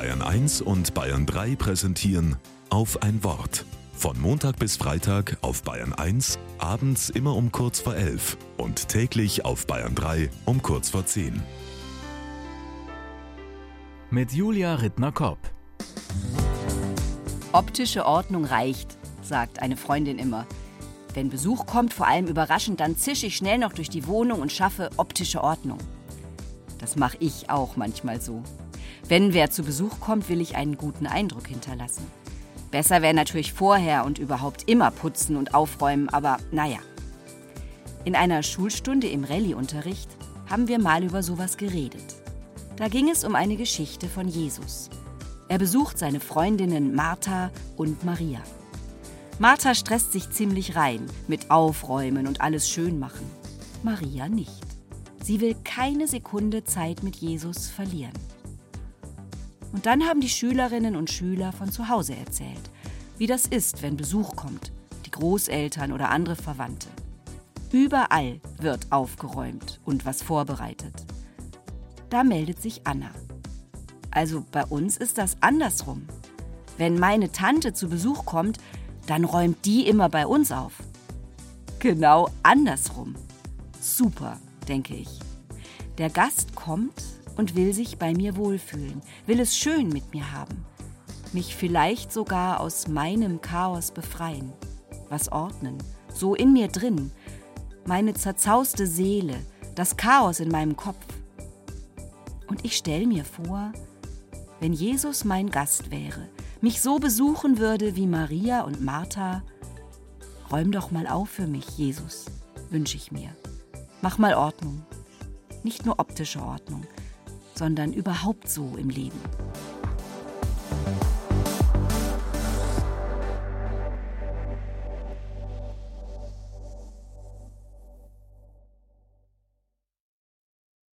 Bayern 1 und Bayern 3 präsentieren auf ein Wort. Von Montag bis Freitag auf Bayern 1, abends immer um kurz vor 11 und täglich auf Bayern 3 um kurz vor 10. Mit Julia Rittner-Kopp. Optische Ordnung reicht, sagt eine Freundin immer. Wenn Besuch kommt, vor allem überraschend, dann zische ich schnell noch durch die Wohnung und schaffe optische Ordnung. Das mache ich auch manchmal so. Wenn wer zu Besuch kommt, will ich einen guten Eindruck hinterlassen. Besser wäre natürlich vorher und überhaupt immer putzen und aufräumen, aber naja. In einer Schulstunde im Rallye-Unterricht haben wir mal über sowas geredet. Da ging es um eine Geschichte von Jesus. Er besucht seine Freundinnen Martha und Maria. Martha stresst sich ziemlich rein mit Aufräumen und alles schön machen. Maria nicht. Sie will keine Sekunde Zeit mit Jesus verlieren. Und dann haben die Schülerinnen und Schüler von zu Hause erzählt, wie das ist, wenn Besuch kommt, die Großeltern oder andere Verwandte. Überall wird aufgeräumt und was vorbereitet. Da meldet sich Anna. Also bei uns ist das andersrum. Wenn meine Tante zu Besuch kommt, dann räumt die immer bei uns auf. Genau andersrum. Super, denke ich. Der Gast kommt und will sich bei mir wohlfühlen, will es schön mit mir haben, mich vielleicht sogar aus meinem Chaos befreien, was ordnen, so in mir drin, meine zerzauste Seele, das Chaos in meinem Kopf. Und ich stelle mir vor, wenn Jesus mein Gast wäre, mich so besuchen würde wie Maria und Martha, räum doch mal auf für mich, Jesus, wünsche ich mir. Mach mal Ordnung. Nicht nur optische Ordnung, sondern überhaupt so im Leben.